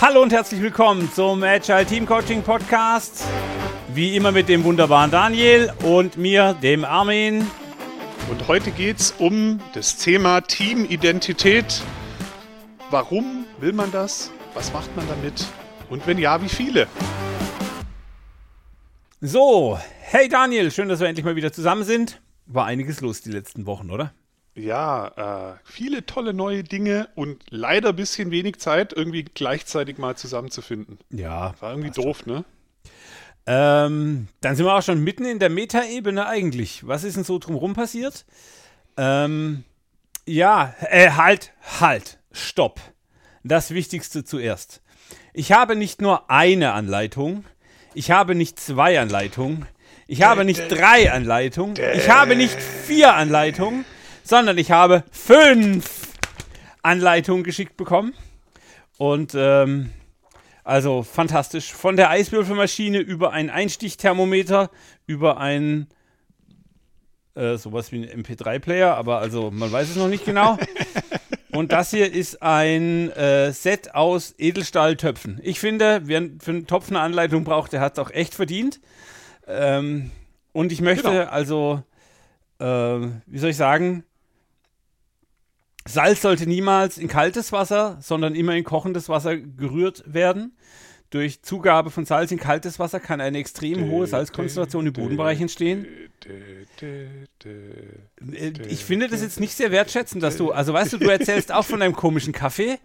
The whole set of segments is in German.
Hallo und herzlich willkommen zum Agile Team Coaching Podcast. Wie immer mit dem wunderbaren Daniel und mir, dem Armin. Und heute geht es um das Thema Teamidentität. Warum will man das? Was macht man damit? Und wenn ja, wie viele? So, hey Daniel, schön, dass wir endlich mal wieder zusammen sind. War einiges los die letzten Wochen, oder? Ja, äh, viele tolle neue Dinge und leider ein bisschen wenig Zeit, irgendwie gleichzeitig mal zusammenzufinden. Ja. War irgendwie doof, schon. ne? Ähm, dann sind wir auch schon mitten in der Metaebene eigentlich. Was ist denn so drumherum passiert? Ähm, ja, äh, halt, halt, stopp. Das Wichtigste zuerst. Ich habe nicht nur eine Anleitung, ich habe nicht zwei Anleitungen, ich habe nicht drei Anleitungen, ich habe nicht vier Anleitungen, sondern ich habe fünf Anleitungen geschickt bekommen. Und ähm, also fantastisch. Von der Eiswürfelmaschine über ein Einstichthermometer, über ein äh, sowas wie ein MP3-Player, aber also man weiß es noch nicht genau. Und das hier ist ein äh, Set aus Edelstahltöpfen. Ich finde, wer für einen Topf eine Anleitung braucht, der hat es auch echt verdient. Ähm, und ich möchte genau. also, äh, wie soll ich sagen, Salz sollte niemals in kaltes Wasser, sondern immer in kochendes Wasser gerührt werden. Durch Zugabe von Salz in kaltes Wasser kann eine extrem hohe Salzkonzentration im Bodenbereich entstehen. Äh, ich finde das jetzt nicht sehr wertschätzend, dass du, also weißt du, du erzählst auch von einem komischen Kaffee.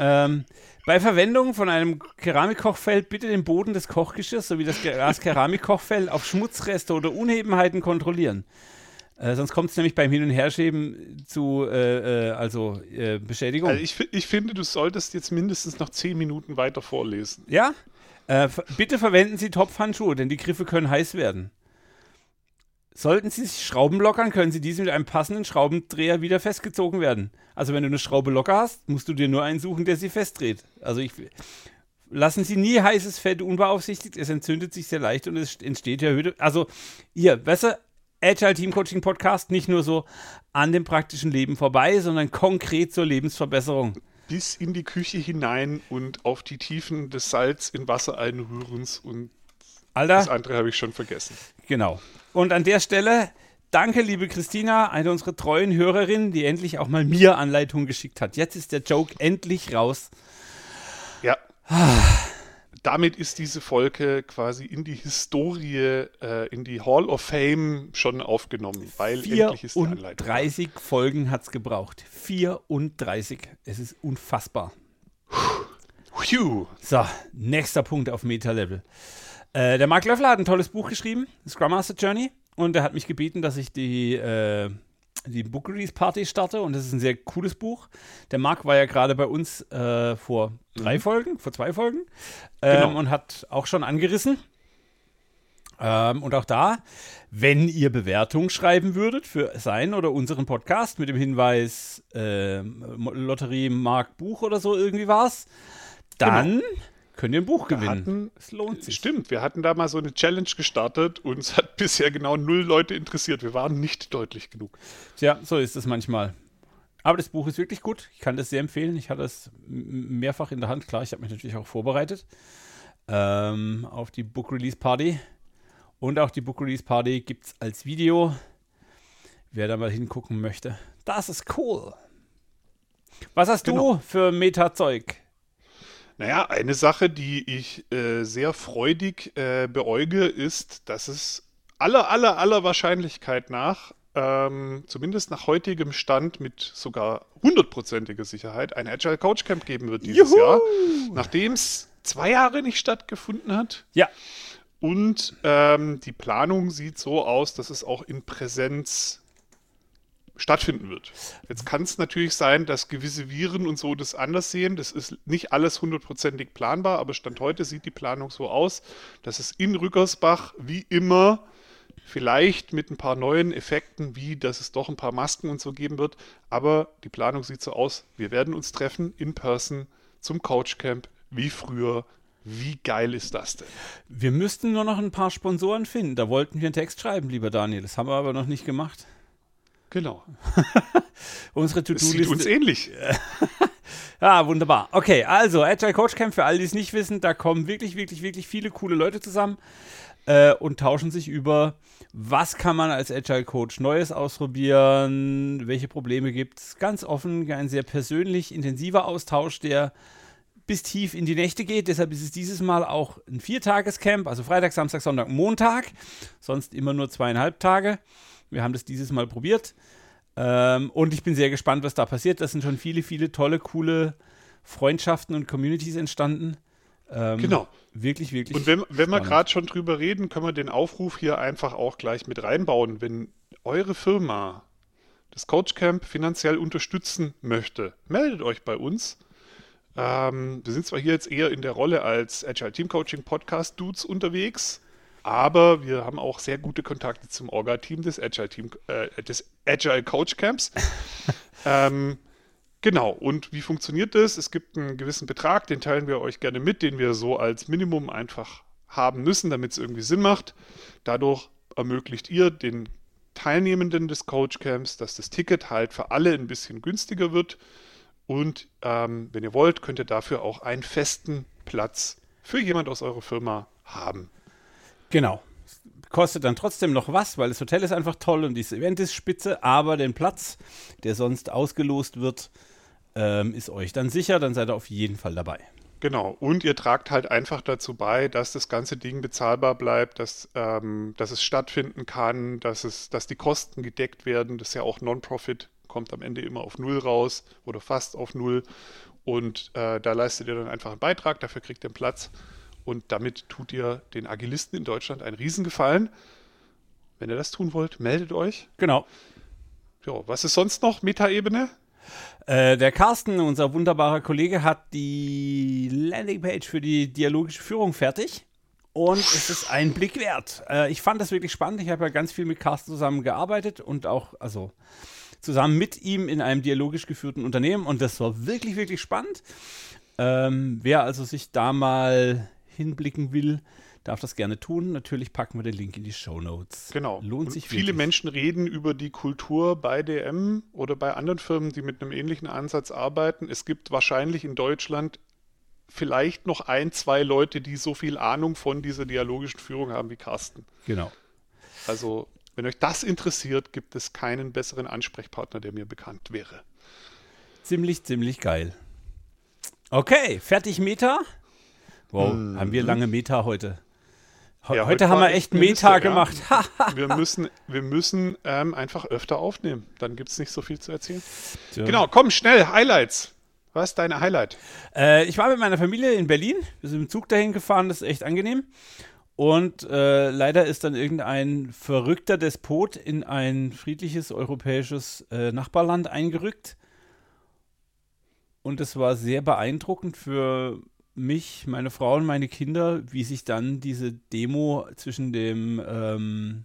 Ähm, bei Verwendung von einem Keramikkochfell bitte den Boden des Kochgeschirrs sowie das Glas Keramikkochfell auf Schmutzreste oder Unebenheiten kontrollieren. Äh, sonst kommt es nämlich beim Hin- und Herschieben zu äh, äh, also äh, Beschädigung. Also ich, ich finde, du solltest jetzt mindestens noch zehn Minuten weiter vorlesen. Ja? Äh, bitte verwenden Sie Topfhandschuhe, denn die Griffe können heiß werden. Sollten Sie sich Schrauben lockern, können Sie diese mit einem passenden Schraubendreher wieder festgezogen werden. Also wenn du eine Schraube locker hast, musst du dir nur einen suchen, der sie festdreht. Also ich, lassen Sie nie heißes Fett unbeaufsichtigt, es entzündet sich sehr leicht und es entsteht erhöhte. Also hier, besser Agile Team Coaching Podcast nicht nur so an dem praktischen Leben vorbei, sondern konkret zur Lebensverbesserung. Bis in die Küche hinein und auf die Tiefen des Salz in Wasser einrührens und Alter, das andere habe ich schon vergessen. Genau. Und an der Stelle danke, liebe Christina, eine unserer treuen Hörerinnen, die endlich auch mal mir Anleitungen geschickt hat. Jetzt ist der Joke endlich raus. Ja. Damit ist diese Folge quasi in die Historie, äh, in die Hall of Fame schon aufgenommen, weil endlich ist die Anleitung. 34 Folgen hat es gebraucht. 34. Es ist unfassbar. Phew. So, nächster Punkt auf Meta-Level. Äh, der Mark Löffler hat ein tolles Buch geschrieben, Scrum Master Journey, und er hat mich gebeten, dass ich die äh, die Book Release Party starte und das ist ein sehr cooles Buch. Der Marc war ja gerade bei uns äh, vor drei mhm. Folgen, vor zwei Folgen ähm, genau. und hat auch schon angerissen. Ähm, und auch da, wenn ihr Bewertung schreiben würdet für sein oder unseren Podcast mit dem Hinweis äh, Lotterie Mark Buch oder so irgendwie war's, dann genau könnt ihr ein Buch gewinnen. es lohnt sich. Stimmt, wir hatten da mal so eine Challenge gestartet und es hat bisher genau null Leute interessiert. Wir waren nicht deutlich genug. Tja, so ist es manchmal. Aber das Buch ist wirklich gut. Ich kann das sehr empfehlen. Ich hatte es mehrfach in der Hand. Klar, ich habe mich natürlich auch vorbereitet ähm, auf die Book Release Party. Und auch die Book Release Party gibt es als Video. Wer da mal hingucken möchte. Das ist cool. Was hast genau. du für Meta-Zeug? Naja, eine Sache, die ich äh, sehr freudig äh, beäuge, ist, dass es aller, aller, aller Wahrscheinlichkeit nach, ähm, zumindest nach heutigem Stand mit sogar hundertprozentiger Sicherheit, ein Agile Coach Camp geben wird dieses Juhu! Jahr. Nachdem es zwei Jahre nicht stattgefunden hat. Ja. Und ähm, die Planung sieht so aus, dass es auch in Präsenz stattfinden wird. Jetzt kann es natürlich sein, dass gewisse Viren und so das anders sehen. Das ist nicht alles hundertprozentig planbar, aber Stand heute sieht die Planung so aus, dass es in Rückersbach wie immer vielleicht mit ein paar neuen Effekten, wie dass es doch ein paar Masken und so geben wird, aber die Planung sieht so aus, wir werden uns treffen in Person zum Couchcamp wie früher. Wie geil ist das denn? Wir müssten nur noch ein paar Sponsoren finden. Da wollten wir einen Text schreiben, lieber Daniel. Das haben wir aber noch nicht gemacht. Genau. Unsere Es sieht uns To-Do-Liste. ähnlich. Ja, wunderbar. Okay, also Agile Coach Camp, für alle, die es nicht wissen, da kommen wirklich, wirklich, wirklich viele coole Leute zusammen äh, und tauschen sich über, was kann man als Agile Coach Neues ausprobieren, welche Probleme gibt es. Ganz offen, ein sehr persönlich intensiver Austausch, der bis tief in die Nächte geht. Deshalb ist es dieses Mal auch ein Viertagescamp, also Freitag, Samstag, Sonntag, Montag. Sonst immer nur zweieinhalb Tage. Wir haben das dieses Mal probiert. Ähm, und ich bin sehr gespannt, was da passiert. Da sind schon viele, viele tolle, coole Freundschaften und Communities entstanden. Ähm, Genau. Wirklich, wirklich. Und wenn, wenn wir gerade schon drüber reden, können wir den Aufruf hier einfach auch gleich mit reinbauen. Wenn eure Firma das Coachcamp finanziell unterstützen möchte, meldet euch bei uns. Ähm, wir sind zwar hier jetzt eher in der Rolle als Agile Team Coaching Podcast Dudes unterwegs, aber wir haben auch sehr gute Kontakte zum Orga-Team des Agile Team, äh, des Agile Coach Camps. ähm, Genau, und wie funktioniert das? Es gibt einen gewissen Betrag, den teilen wir euch gerne mit, den wir so als Minimum einfach haben müssen, damit es irgendwie Sinn macht. Dadurch ermöglicht ihr den Teilnehmenden des Coachcamps, dass das Ticket halt für alle ein bisschen günstiger wird. Und ähm, wenn ihr wollt, könnt ihr dafür auch einen festen Platz für jemand aus eurer Firma haben. Genau. Kostet dann trotzdem noch was, weil das Hotel ist einfach toll und dieses Event ist spitze, aber den Platz, der sonst ausgelost wird, ähm, ist euch dann sicher, dann seid ihr auf jeden Fall dabei. Genau, und ihr tragt halt einfach dazu bei, dass das ganze Ding bezahlbar bleibt, dass, ähm, dass es stattfinden kann, dass, es, dass die Kosten gedeckt werden. Das ist ja auch Non-Profit, kommt am Ende immer auf Null raus oder fast auf Null. Und äh, da leistet ihr dann einfach einen Beitrag, dafür kriegt ihr einen Platz. Und damit tut ihr den Agilisten in Deutschland einen Riesengefallen. Wenn ihr das tun wollt, meldet euch. Genau. Ja, was ist sonst noch? Metaebene? Äh, der Carsten, unser wunderbarer Kollege, hat die Landingpage für die dialogische Führung fertig. Und es ist ein Blick wert. Äh, ich fand das wirklich spannend. Ich habe ja ganz viel mit Carsten zusammen gearbeitet und auch, also zusammen mit ihm in einem dialogisch geführten Unternehmen. Und das war wirklich, wirklich spannend. Ähm, wer also sich da mal hinblicken will, darf das gerne tun. Natürlich packen wir den Link in die Show Notes. Genau. Lohnt Und sich viele wirklich. Menschen reden über die Kultur bei DM oder bei anderen Firmen, die mit einem ähnlichen Ansatz arbeiten. Es gibt wahrscheinlich in Deutschland vielleicht noch ein, zwei Leute, die so viel Ahnung von dieser dialogischen Führung haben wie Carsten. Genau. Also, wenn euch das interessiert, gibt es keinen besseren Ansprechpartner, der mir bekannt wäre. Ziemlich, ziemlich geil. Okay, fertig Meta. Wow, haben wir lange Meta heute. He Ja, heute heute haben wir echt Meta ja. gemacht. Ha, Wir müssen, wir müssen ähm, einfach öfter aufnehmen. Dann gibt es nicht so viel zu erzählen. Tja. Genau, komm, schnell, Highlights. Was ist deine Highlight? Äh, ich war mit meiner Familie in Berlin. Wir sind im Zug dahin gefahren, das ist echt angenehm. Und äh, leider ist dann irgendein verrückter Despot in ein friedliches europäisches äh, Nachbarland eingerückt. Und es war sehr beeindruckend für mich, meine Frau und meine Kinder, wie sich dann diese Demo zwischen dem ähm,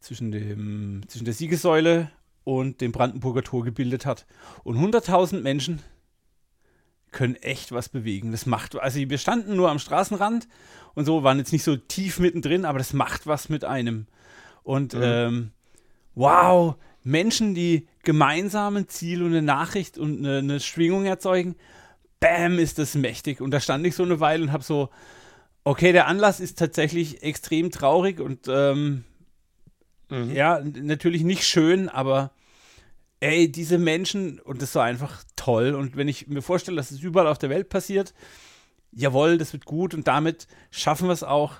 zwischen dem zwischen der Siegessäule und dem Brandenburger Tor gebildet hat. Und 100.000 Menschen können echt was bewegen. Das macht, also wir standen nur am Straßenrand und so, waren jetzt nicht so tief mittendrin, aber das macht was mit einem. Und ähm, wow, Menschen, die gemeinsam ein Ziel und eine Nachricht und eine, eine Schwingung erzeugen, bam, ist das mächtig. Und da stand ich so eine Weile und habe so, okay, der Anlass ist tatsächlich extrem traurig und ähm, ja, n- natürlich nicht schön, aber ey, diese Menschen, und das war einfach toll. Und wenn ich mir vorstelle, dass es überall auf der Welt passiert, jawohl, das wird gut und damit schaffen wir es auch,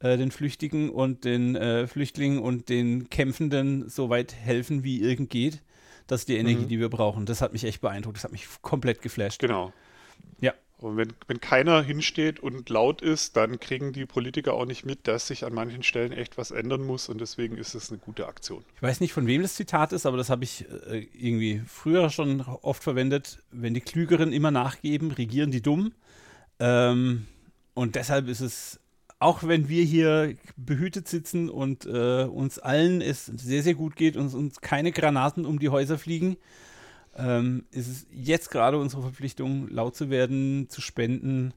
äh, den Flüchtigen und den äh, Flüchtlingen und den Kämpfenden so weit helfen, wie irgend geht. Das ist die Energie, die wir brauchen. Das hat mich echt beeindruckt. Das hat mich komplett geflasht. Genau. Ja. Und wenn, wenn keiner hinsteht und laut ist, dann kriegen die Politiker auch nicht mit, dass sich an manchen Stellen echt was ändern muss und deswegen ist es eine gute Aktion. Ich weiß nicht, von wem das Zitat ist, aber das habe ich äh, irgendwie früher schon oft verwendet. Wenn die Klügeren immer nachgeben, regieren die Dummen. Ähm, und deshalb ist es, auch wenn wir hier behütet sitzen und äh, uns allen es sehr, sehr gut geht und uns keine Granaten um die Häuser fliegen, ähm, ist es jetzt gerade unsere Verpflichtung, laut zu werden, zu spenden,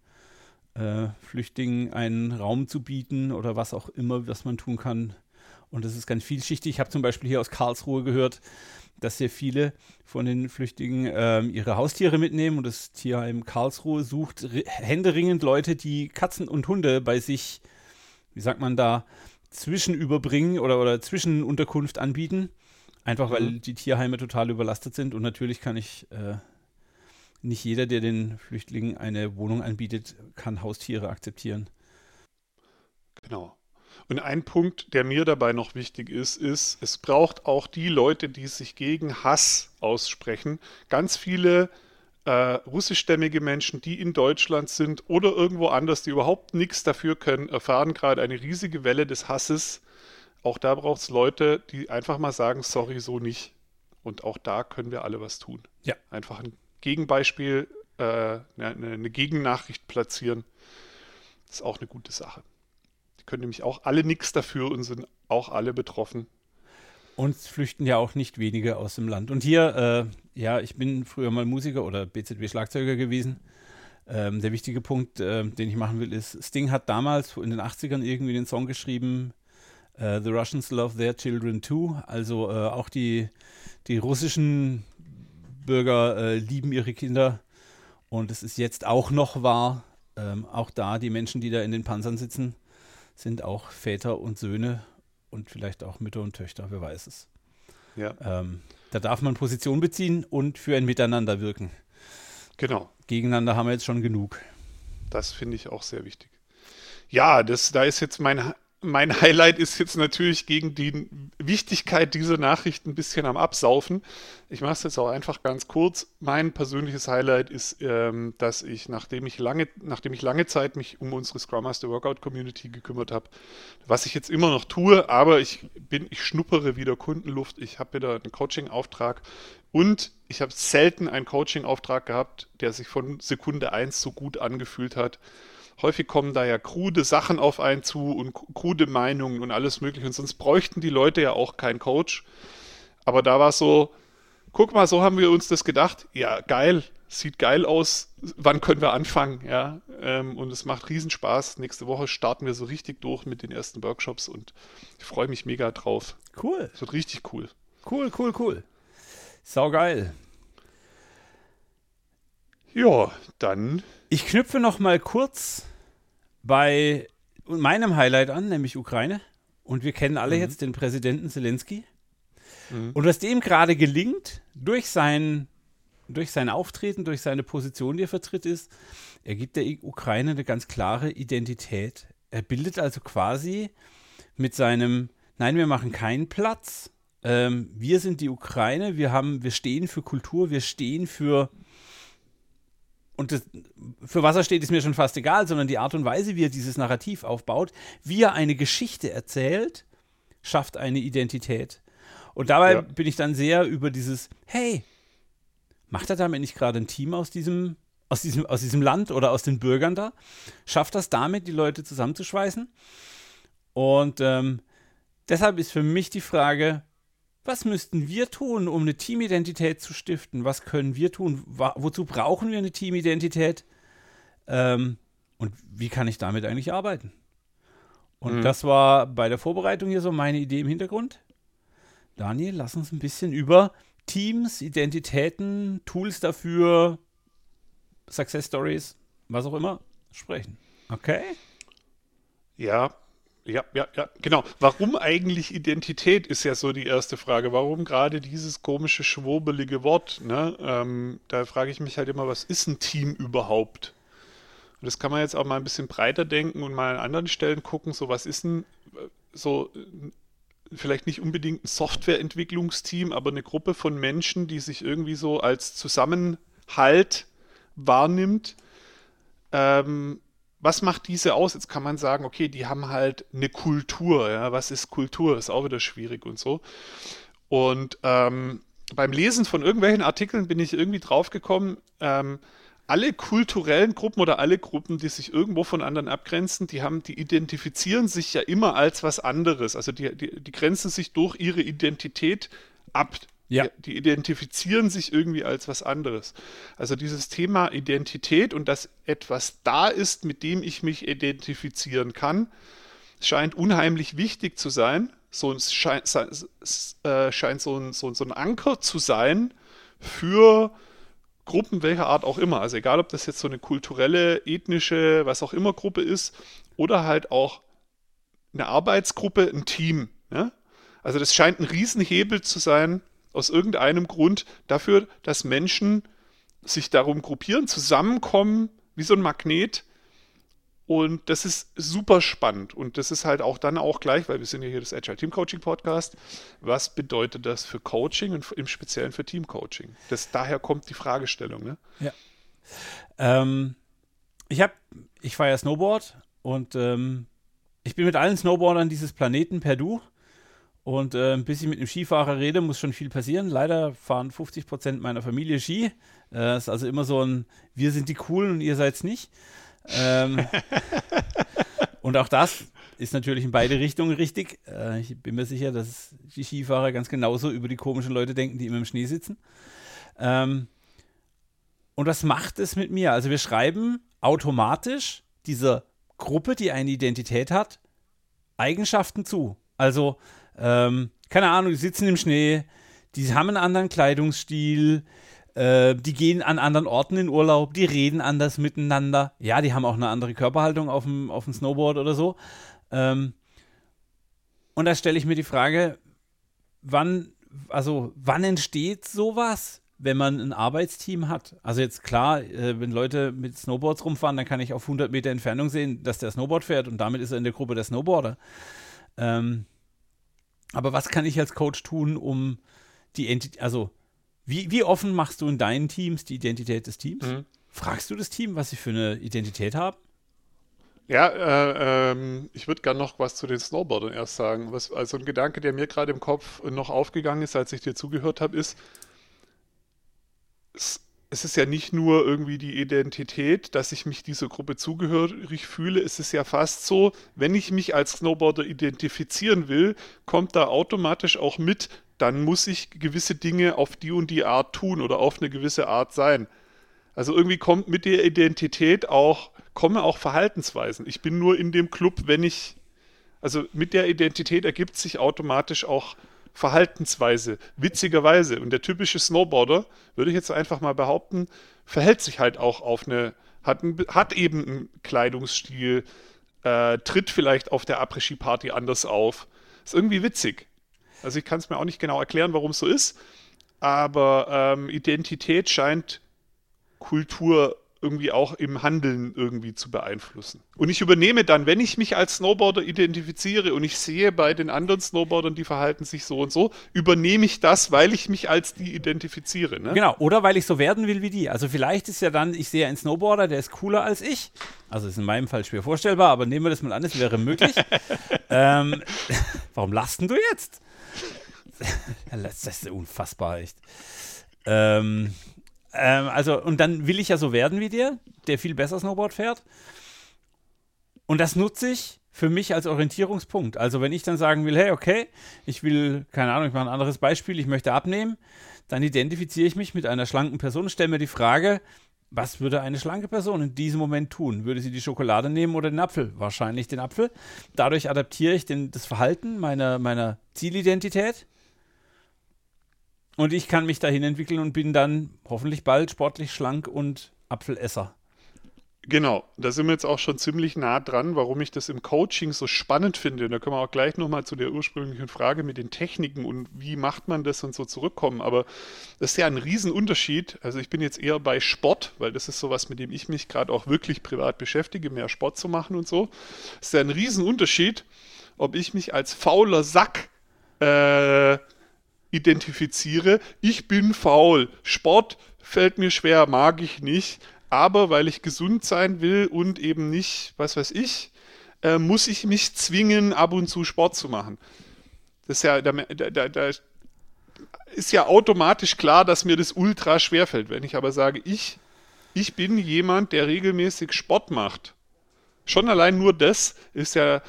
äh, Flüchtlingen einen Raum zu bieten oder was auch immer, was man tun kann. Und das ist ganz vielschichtig. Ich habe zum Beispiel hier aus Karlsruhe gehört, dass sehr viele von den Flüchtlingen ähm, ihre Haustiere mitnehmen und das Tierheim Karlsruhe sucht händeringend Leute, die Katzen und Hunde bei sich, wie sagt man da, zwischenüberbringen oder, oder Zwischenunterkunft anbieten. Einfach weil mhm. die Tierheime total überlastet sind und natürlich kann ich äh, nicht jeder, der den Flüchtlingen eine Wohnung anbietet, kann Haustiere akzeptieren. Genau. Und ein Punkt, der mir dabei noch wichtig ist, ist, es braucht auch die Leute, die sich gegen Hass aussprechen. Ganz viele äh, russischstämmige Menschen, die in Deutschland sind oder irgendwo anders, die überhaupt nichts dafür können, erfahren gerade eine riesige Welle des Hasses. Auch da braucht es Leute, die einfach mal sagen, sorry, so nicht. Und auch da können wir alle was tun. Ja. Einfach ein Gegenbeispiel, äh, eine, eine Gegennachricht platzieren. Das ist auch eine gute Sache. Die können nämlich auch alle nichts dafür und sind auch alle betroffen. Uns flüchten ja auch nicht wenige aus dem Land. Und hier, äh, ja, ich bin früher mal Musiker oder BZW-Schlagzeuger gewesen. Ähm, der wichtige Punkt, äh, den ich machen will, ist, Sting hat damals in den 80ern irgendwie den Song geschrieben, uh, The Russians Love Their Children Too. Also äh, auch die, die russischen Bürger äh, lieben ihre Kinder. Und es ist jetzt auch noch wahr. Ähm, auch da, die Menschen, die da in den Panzern sitzen, sind auch Väter und Söhne und vielleicht auch Mütter und Töchter, wer weiß es. Ja. Ähm, da darf man Position beziehen und für ein Miteinander wirken. Genau. Gegeneinander haben wir jetzt schon genug. Das finde ich auch sehr wichtig. Ja, das, da ist jetzt mein mein Highlight ist jetzt natürlich gegen die Wichtigkeit dieser Nachricht ein bisschen am Absaufen. Ich mache es jetzt auch einfach ganz kurz. Mein persönliches Highlight ist, ähm, dass ich, nachdem ich lange, nachdem ich lange Zeit mich um unsere Scrum Master Workout Community gekümmert habe, was ich jetzt immer noch tue, aber ich bin, ich schnuppere wieder Kundenluft. Ich habe wieder einen Coaching-Auftrag und ich habe selten einen Coaching-Auftrag gehabt, der sich von Sekunde 1 so gut angefühlt hat häufig kommen da ja krude Sachen auf einen zu und krude Meinungen und alles mögliche. Und sonst bräuchten die Leute ja auch keinen Coach. Aber da war es so, guck mal, so haben wir uns das gedacht. Ja, geil, sieht geil aus. Wann können wir anfangen? Ja, ähm, und es macht Riesenspaß. Nächste Woche starten wir so richtig durch mit den ersten Workshops und ich freue mich mega drauf. Cool. Es wird richtig cool. Cool, cool, cool. Sau geil. Ja, dann. Ich knüpfe noch mal kurz bei meinem Highlight an, nämlich Ukraine. Und wir kennen alle mhm. jetzt den Präsidenten Zelensky. Mhm. Und was dem gerade gelingt, durch sein, durch sein Auftreten, durch seine Position, die er vertritt, ist, er gibt der Ukraine eine ganz klare Identität. Er bildet also quasi mit seinem, nein, wir machen keinen Platz. Ähm, wir sind die Ukraine, wir haben, wir stehen für Kultur, wir stehen für und das, für was er steht, ist mir schon fast egal, sondern die Art und Weise, wie er dieses Narrativ aufbaut, wie er eine Geschichte erzählt, schafft eine Identität. Und dabei ja. bin ich dann sehr über dieses, hey, macht er damit nicht gerade ein Team aus diesem, aus diesem, aus diesem Land oder aus den Bürgern da? Schafft das damit, die Leute zusammenzuschweißen? Und ähm, deshalb ist für mich die Frage, was müssten wir tun, um eine Teamidentität zu stiften? Was können wir tun? Wozu brauchen wir eine Teamidentität? Ähm, und wie kann ich damit eigentlich arbeiten? Und mhm. das war bei der Vorbereitung hier so meine Idee im Hintergrund. Daniel, lass uns ein bisschen über Teams, Identitäten, Tools dafür, Success Stories, was auch immer, sprechen. Okay? Ja, ja, ja, ja, genau. Warum eigentlich Identität ist ja so die erste Frage. Warum gerade dieses komische, schwurbelige Wort? Ne? Ähm, da frage ich mich halt immer, was ist ein Team überhaupt? Und das kann man jetzt auch mal ein bisschen breiter denken und mal an anderen Stellen gucken. So, was ist ein so vielleicht nicht unbedingt ein Softwareentwicklungsteam, aber eine Gruppe von Menschen, die sich irgendwie so als Zusammenhalt wahrnimmt. Ähm, was macht diese aus? Jetzt kann man sagen, okay, die haben halt eine Kultur. Ja? Was ist Kultur? Ist auch wieder schwierig und so. Und ähm, beim Lesen von irgendwelchen Artikeln bin ich irgendwie draufgekommen, ähm, alle kulturellen Gruppen oder alle Gruppen, die sich irgendwo von anderen abgrenzen, die haben, die identifizieren sich ja immer als was anderes. Also die, die, die grenzen sich durch ihre Identität ab. Ja. Die, identifizieren sich irgendwie als was anderes. Also dieses Thema Identität und dass etwas da ist, mit dem ich mich identifizieren kann, scheint unheimlich wichtig zu sein. So ein, scheint, äh, scheint so, ein, so, so ein Anker zu sein für Gruppen welcher Art auch immer. Also egal, ob das jetzt so eine kulturelle, ethnische, was auch immer Gruppe ist oder halt auch eine Arbeitsgruppe, ein Team. Ne? Also das scheint ein Riesenhebel zu sein, aus irgendeinem Grund dafür, dass Menschen sich darum gruppieren, zusammenkommen, wie so ein Magnet. Und das ist super spannend. Und das ist halt auch dann auch gleich, weil wir sind ja hier das Agile Team Coaching Podcast. Was bedeutet das für Coaching und im Speziellen für Team Coaching? Das, daher kommt die Fragestellung. Ne? Ja. Ähm, ich habe, ich fahre ja Snowboard und ähm, ich bin mit allen Snowboardern dieses Planeten per Du. Und äh, bis ich mit einem Skifahrer rede, muss schon viel passieren. Leider fahren 50 Prozent meiner Familie Ski. Äh, ist also immer so ein, wir sind die Coolen und ihr seid's nicht. Ähm, und auch das ist natürlich in beide Richtungen richtig. Äh, ich bin mir sicher, dass die Skifahrer ganz genauso über die komischen Leute denken, die immer im Schnee sitzen. Ähm, und was macht es mit mir? Also wir schreiben automatisch dieser Gruppe, die eine Identität hat, Eigenschaften zu. Also ähm, keine Ahnung, die sitzen im Schnee, die haben einen anderen Kleidungsstil, äh, die gehen an anderen Orten in Urlaub, die reden anders miteinander. Ja, die haben auch eine andere Körperhaltung auf dem, auf dem Snowboard oder so. Ähm, und da stelle ich mir die Frage, wann, also wann entsteht sowas? wenn man ein Arbeitsteam hat. Also jetzt klar, äh, wenn Leute mit Snowboards rumfahren, dann kann ich auf 100 Meter Entfernung sehen, dass der Snowboard fährt und damit ist er in der Gruppe der Snowboarder. Ähm, aber was kann ich als Coach tun, um die Entität, also wie, wie offen machst du in deinen Teams die Identität des Teams? Mhm. Fragst du das Team, was sie für eine Identität haben? Ja, äh, ähm, ich würde gerne noch was zu den Snowboardern erst sagen. Was, also ein Gedanke, der mir gerade im Kopf noch aufgegangen ist, als ich dir zugehört habe, ist, es, ist ja nicht nur irgendwie die Identität, dass ich mich dieser Gruppe zugehörig fühle. Es ist ja fast so, wenn ich mich als Snowboarder identifizieren will, kommt da automatisch auch mit, dann muss ich gewisse Dinge auf die und die Art tun oder auf eine gewisse Art sein. Also irgendwie kommt mit der Identität auch, kommen auch Verhaltensweisen. Ich bin nur in dem Club, wenn ich, also mit der Identität ergibt sich automatisch auch Verhaltensweise, witzigerweise. Und der typische Snowboarder, würde ich jetzt einfach mal behaupten, verhält sich halt auch auf eine, hat, ein, hat eben einen Kleidungsstil, äh, tritt vielleicht auf der Après-Ski-Party anders auf. Ist irgendwie witzig. Also ich kann es mir auch nicht genau erklären, warum es so ist, aber ähm, Identität scheint Kultur irgendwie auch im Handeln irgendwie zu beeinflussen. Und ich übernehme dann, wenn ich mich als Snowboarder identifiziere und ich sehe bei den anderen Snowboardern, die verhalten sich so und so, übernehme ich das, weil ich mich als die identifiziere. Ne? Genau, oder weil ich so werden will wie die. Also vielleicht ist ja dann, ich sehe einen Snowboarder, der ist cooler als ich. Also ist in meinem Fall schwer vorstellbar, aber nehmen wir das mal an, es wäre möglich. ähm, warum lasten du jetzt? das ist unfassbar, echt. Ähm, ähm, also, und dann will ich ja so werden wie der, der viel besser Snowboard fährt. Und das nutze ich für mich als Orientierungspunkt. Also, wenn ich dann sagen will, hey, okay, ich will, keine Ahnung, ich mache ein anderes Beispiel, ich möchte abnehmen, dann identifiziere ich mich mit einer schlanken Person, stelle mir die Frage, was würde eine schlanke Person in diesem Moment tun? Würde sie die Schokolade nehmen oder den Apfel? Wahrscheinlich den Apfel. Dadurch adaptiere ich den, das Verhalten meiner, meiner Zielidentität und ich kann mich dahin entwickeln und bin dann hoffentlich bald sportlich schlank und Apfelesser. Genau, da sind wir jetzt auch schon ziemlich nah dran, warum ich das im Coaching so spannend finde. Und da können wir auch gleich nochmal zu der ursprünglichen Frage mit den Techniken und wie macht man das und so zurückkommen. Aber das ist ja ein Riesenunterschied. Also ich bin jetzt eher bei Sport, weil das ist sowas, mit dem ich mich gerade auch wirklich privat beschäftige, mehr Sport zu machen und so. Das ist ja ein Riesenunterschied, ob ich mich als fauler Sack äh, identifiziere, ich bin faul, Sport fällt mir schwer, mag ich nicht, aber weil ich gesund sein will und eben nicht, was weiß ich, äh, muss ich mich zwingen, ab und zu Sport zu machen. Das ist ja, da, da, da ist ja automatisch klar, dass mir das ultra schwer fällt. Wenn ich aber sage, ich, ich bin jemand, der regelmäßig Sport macht, schon allein nur das ist ja, äh,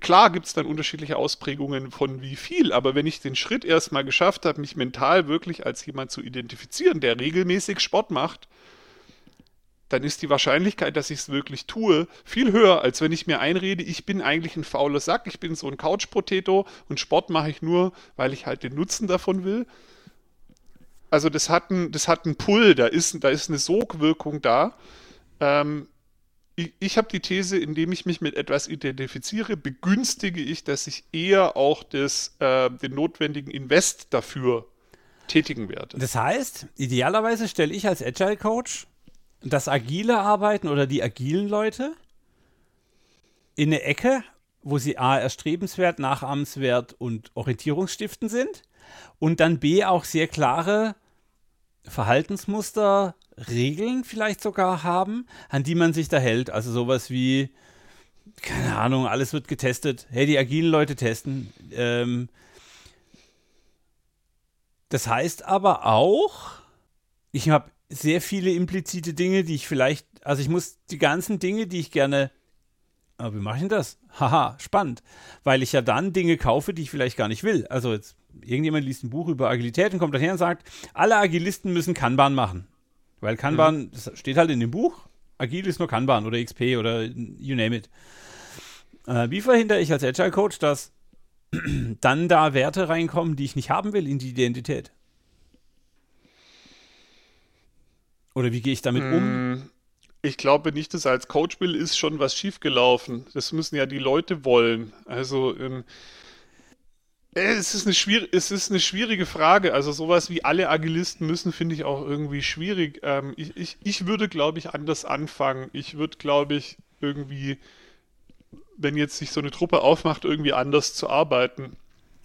klar gibt es dann unterschiedliche Ausprägungen von wie viel, aber wenn ich den Schritt erstmal geschafft habe, mich mental wirklich als jemand zu identifizieren, der regelmäßig Sport macht, dann ist die Wahrscheinlichkeit, dass ich es wirklich tue, viel höher, als wenn ich mir einrede, ich bin eigentlich ein fauler Sack, ich bin so ein Couch-Potato und Sport mache ich nur, weil ich halt den Nutzen davon will. Also das hat einen, das hat einen Pull, da ist, da ist eine Sogwirkung da. Ähm, ich, ich habe die These, indem ich mich mit etwas identifiziere, begünstige ich, dass ich eher auch das, äh, den notwendigen Invest dafür tätigen werde. Das heißt, idealerweise stelle ich als Agile Coach das agile Arbeiten oder die agilen Leute in eine Ecke, wo sie A erstrebenswert, nachahmenswert und orientierungsstiftend sind und dann B auch sehr klare Verhaltensmuster, Regeln vielleicht sogar haben, an die man sich da hält. Also sowas wie, keine Ahnung, alles wird getestet. Hey, die agilen Leute testen. Ähm, das heißt aber auch, ich habe sehr viele implizite Dinge, die ich vielleicht, also ich muss die ganzen Dinge, die ich gerne, aber wie mache ich denn das? Haha, spannend, weil ich ja dann Dinge kaufe, die ich vielleicht gar nicht will. Also jetzt, irgendjemand liest ein Buch über Agilität und kommt daher und sagt, alle Agilisten müssen Kanban machen. Weil Kanban, mhm. das steht halt in dem Buch, agil ist nur Kanban oder XP oder you name it. Äh, wie verhindere ich als Agile Coach, dass dann da Werte reinkommen, die ich nicht haben will in die Identität? Oder wie gehe ich damit um? Mm, ich glaube nicht, dass als Coach will, ist schon was schiefgelaufen. Das müssen ja die Leute wollen. Also ähm, es ist, eine schwierig, es ist eine schwierige Frage. Also sowas wie alle Agilisten müssen, finde ich auch irgendwie schwierig. Ähm, ich, ich, ich würde, glaube ich, anders anfangen. Ich würde, glaube ich, irgendwie, wenn jetzt sich so eine Truppe aufmacht, irgendwie anders zu arbeiten,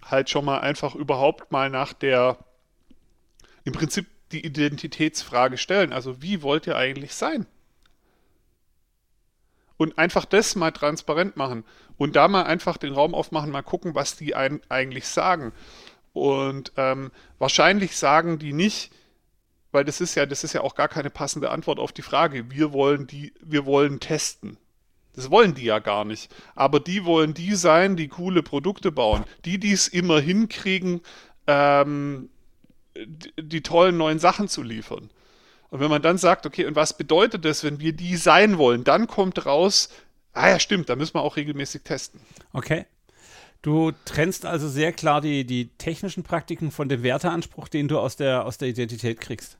halt schon mal einfach überhaupt mal nach der, im Prinzip die Identitätsfrage stellen. Also wie wollt ihr eigentlich sein? Und einfach das mal transparent machen und da mal einfach den Raum aufmachen, mal gucken, was die ein, eigentlich sagen. Und ähm, wahrscheinlich sagen die nicht, weil das ist ja, das ist ja auch gar keine passende Antwort auf die Frage. Wir wollen die, wir wollen testen. Das wollen die ja gar nicht. Aber die wollen die sein, die coole Produkte bauen. Die, die es immer hinkriegen, ähm, die, die tollen neuen Sachen zu liefern. Und wenn man dann sagt, okay, und was bedeutet das, wenn wir die sein wollen, dann kommt raus, ah ja, stimmt, da müssen wir auch regelmäßig testen. Okay. Du trennst also sehr klar die, die technischen Praktiken von dem Werteanspruch, den du aus der, aus der Identität kriegst.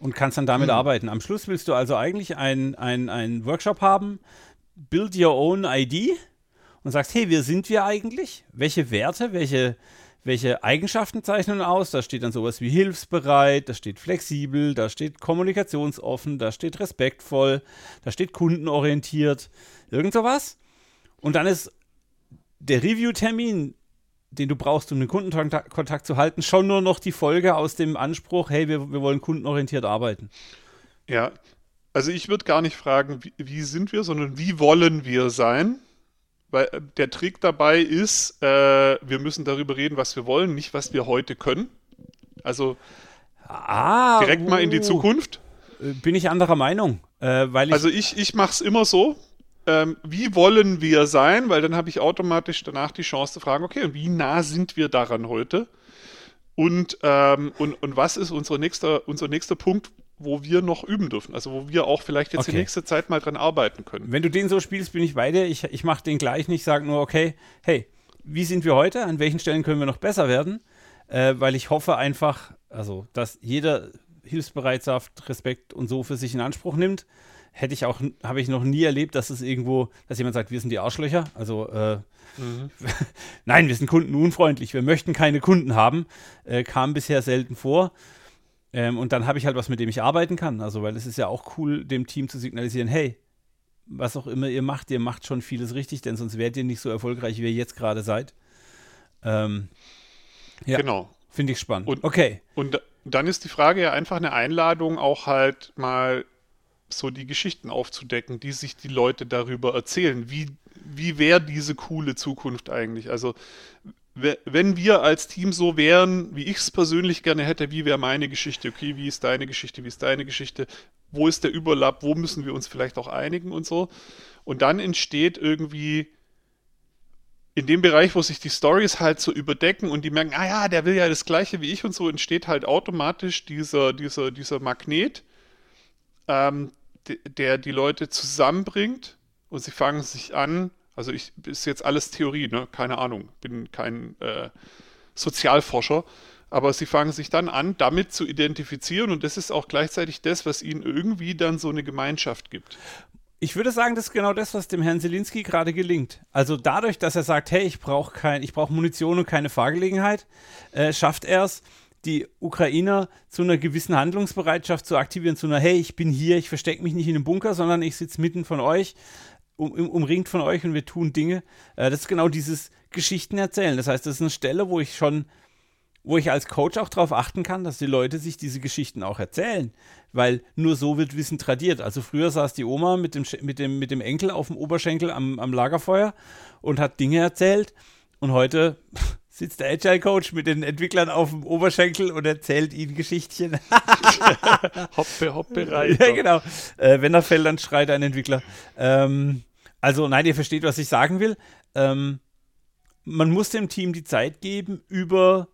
Und kannst dann damit hm. arbeiten. Am Schluss willst du also eigentlich einen ein Workshop haben, Build Your Own ID und sagst, hey, wer sind wir eigentlich? Welche Werte, welche, welche Eigenschaften zeichnen aus. Da steht dann sowas wie hilfsbereit, da steht flexibel, da steht kommunikationsoffen, da steht respektvoll, da steht kundenorientiert, irgend sowas. Und dann ist der Review-Termin, den du brauchst, um den Kundenkontakt zu halten, schon nur noch die Folge aus dem Anspruch, hey, wir, wir wollen kundenorientiert arbeiten. Ja, also ich würde gar nicht fragen, wie, wie sind wir, sondern wie wollen wir sein? Weil äh, der Trick dabei ist, äh, wir müssen darüber reden, was wir wollen, nicht was wir heute können. Also ah, direkt uh, mal in die uh. Zukunft. Äh, bin ich anderer Meinung. Äh, weil ich also ich, ich mache es immer so. Ähm, wie wollen wir sein? Weil dann habe ich automatisch danach die Chance zu fragen, okay, und wie nah sind wir daran heute? Und, ähm, und, und was ist unser nächster, unser nächster Punkt, wo wir noch üben dürfen. Also wo wir auch vielleicht jetzt okay. die nächste Zeit mal dran arbeiten können. Wenn du den so spielst, bin ich bei dir. Ich, ich mache den gleich nicht, sage nur, okay, hey, wie sind wir heute? An welchen Stellen können wir noch besser werden? Äh, weil ich hoffe einfach, also, dass jeder Hilfsbereitschaft, Respekt und so für sich in Anspruch nimmt. Hätte ich auch, habe ich noch nie erlebt, dass es irgendwo, dass jemand sagt, wir sind die Arschlöcher. Also, äh, mhm. nein, wir sind kundenunfreundlich, wir möchten keine Kunden haben. Äh, kam bisher selten vor. Ähm, und dann habe ich halt was, mit dem ich arbeiten kann. Also, weil es ist ja auch cool, dem Team zu signalisieren, hey, was auch immer ihr macht, ihr macht schon vieles richtig, denn sonst wärt ihr nicht so erfolgreich, wie ihr jetzt gerade seid. Ähm, ja, genau. Finde ich spannend. Und, okay. Und dann ist die Frage ja einfach eine Einladung, auch halt mal so die Geschichten aufzudecken, die sich die Leute darüber erzählen. Wie, wie wäre diese coole Zukunft eigentlich? Also wenn wir als Team so wären, wie ich es persönlich gerne hätte, wie wäre meine Geschichte? Okay, wie ist deine Geschichte? Wie ist deine Geschichte? Wo ist der Überlapp? Wo müssen wir uns vielleicht auch einigen und so? Und dann entsteht irgendwie in dem Bereich, wo sich die Stories halt so überdecken und die merken, ah ja, der will ja das Gleiche wie ich und so, entsteht halt automatisch dieser, dieser, dieser Magnet, ähm, der die Leute zusammenbringt und sie fangen sich an, also ich ist jetzt alles Theorie, ne? Keine Ahnung, bin kein äh, Sozialforscher, aber sie fangen sich dann an, damit zu identifizieren und das ist auch gleichzeitig das, was ihnen irgendwie dann so eine Gemeinschaft gibt. Ich würde sagen, das ist genau das, was dem Herrn Selinski gerade gelingt. Also dadurch, dass er sagt, hey, ich brauche kein, ich brauche Munition und keine Fahrgelegenheit, äh, schafft er es, die Ukrainer zu einer gewissen Handlungsbereitschaft zu aktivieren, zu einer, hey, ich bin hier, ich verstecke mich nicht in einem Bunker, sondern ich sitze mitten von euch, um, umringt von euch und wir tun Dinge. Äh, das ist genau dieses Geschichten erzählen. Das heißt, das ist eine Stelle, wo ich schon wo ich als Coach auch darauf achten kann, dass die Leute sich diese Geschichten auch erzählen. Weil nur so wird Wissen tradiert. Also früher saß die Oma mit dem, mit dem, mit dem Enkel auf dem Oberschenkel am, am Lagerfeuer und hat Dinge erzählt. Und heute sitzt der Agile Coach mit den Entwicklern auf dem Oberschenkel und erzählt ihnen Geschichtchen. hoppe, hoppe, Reiter. Ja, genau. Äh, wenn er fällt, dann schreit ein Entwickler. Ähm, also, nein, ihr versteht, was ich sagen will. Ähm, man muss dem Team die Zeit geben, über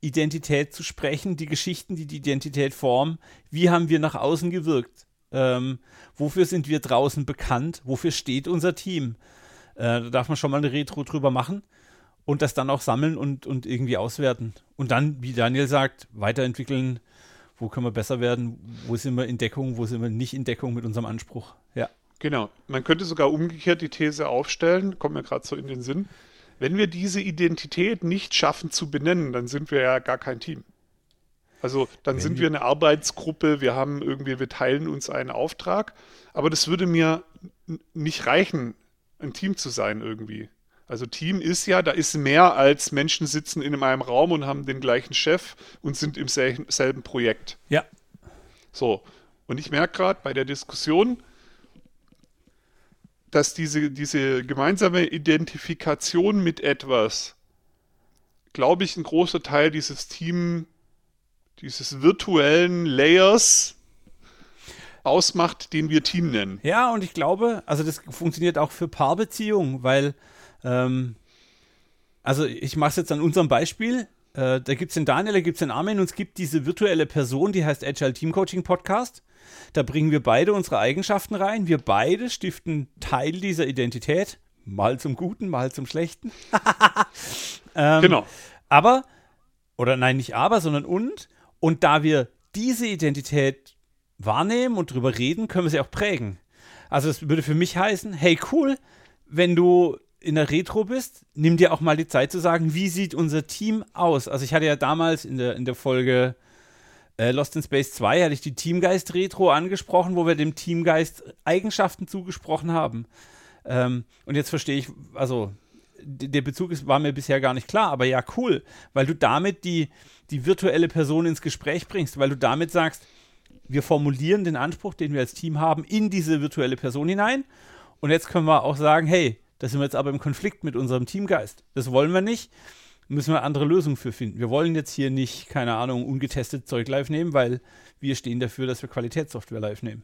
Identität zu sprechen, die Geschichten, die die Identität formen. Wie haben wir nach außen gewirkt? Ähm, wofür sind wir draußen bekannt? Wofür steht unser Team? Äh, da darf man schon mal eine Retro drüber machen und das dann auch sammeln und, und irgendwie auswerten. Und dann, wie Daniel sagt, weiterentwickeln. Wo können wir besser werden? Wo sind wir in Deckung? Wo sind wir nicht in Deckung mit unserem Anspruch? Ja. Genau. Man könnte sogar umgekehrt die These aufstellen, kommt mir gerade so in den Sinn wenn wir diese Identität nicht schaffen zu benennen, dann sind wir ja gar kein Team. Also dann wenn sind wir eine Arbeitsgruppe, wir haben irgendwie, wir teilen uns einen Auftrag, aber das würde mir nicht reichen, ein Team zu sein irgendwie. Also Team ist ja, da ist mehr als Menschen sitzen in einem Raum und haben den gleichen Chef und sind im selben Projekt. Ja. So. Und ich merke gerade bei der Diskussion, dass diese, diese gemeinsame Identifikation mit etwas, glaube ich, ein großer Teil dieses Team, dieses virtuellen Layers ausmacht, den wir Team nennen. Ja, und ich glaube, also das funktioniert auch für Paarbeziehungen, weil, ähm, also ich mache es jetzt an unserem Beispiel. Äh, da gibt es den Daniel, da gibt es den Armin und es gibt diese virtuelle Person, die heißt Agile Team Coaching Podcast. Da bringen wir beide unsere Eigenschaften rein. Wir beide stiften Teil dieser Identität. Mal zum Guten, mal zum Schlechten. ähm, genau. Aber, oder nein, nicht aber, sondern und. Und da wir diese Identität wahrnehmen und drüber reden, können wir sie auch prägen. Also es würde für mich heißen, hey cool, wenn du in der Retro bist, nimm dir auch mal die Zeit zu sagen, wie sieht unser Team aus? Also ich hatte ja damals in der, in der Folge äh, Lost in Space 2 hatte ich die Teamgeist Retro angesprochen, wo wir dem Teamgeist Eigenschaften zugesprochen haben. Ähm, und jetzt verstehe ich, also der Bezug ist, war mir bisher gar nicht klar, aber ja, cool, weil du damit die, die virtuelle Person ins Gespräch bringst, weil du damit sagst, wir formulieren den Anspruch, den wir als Team haben, in diese virtuelle Person hinein. Und jetzt können wir auch sagen, hey, da sind wir jetzt aber im Konflikt mit unserem Teamgeist. Das wollen wir nicht müssen wir andere Lösungen für finden. Wir wollen jetzt hier nicht, keine Ahnung, ungetestet Zeug live nehmen, weil wir stehen dafür, dass wir Qualitätssoftware live nehmen.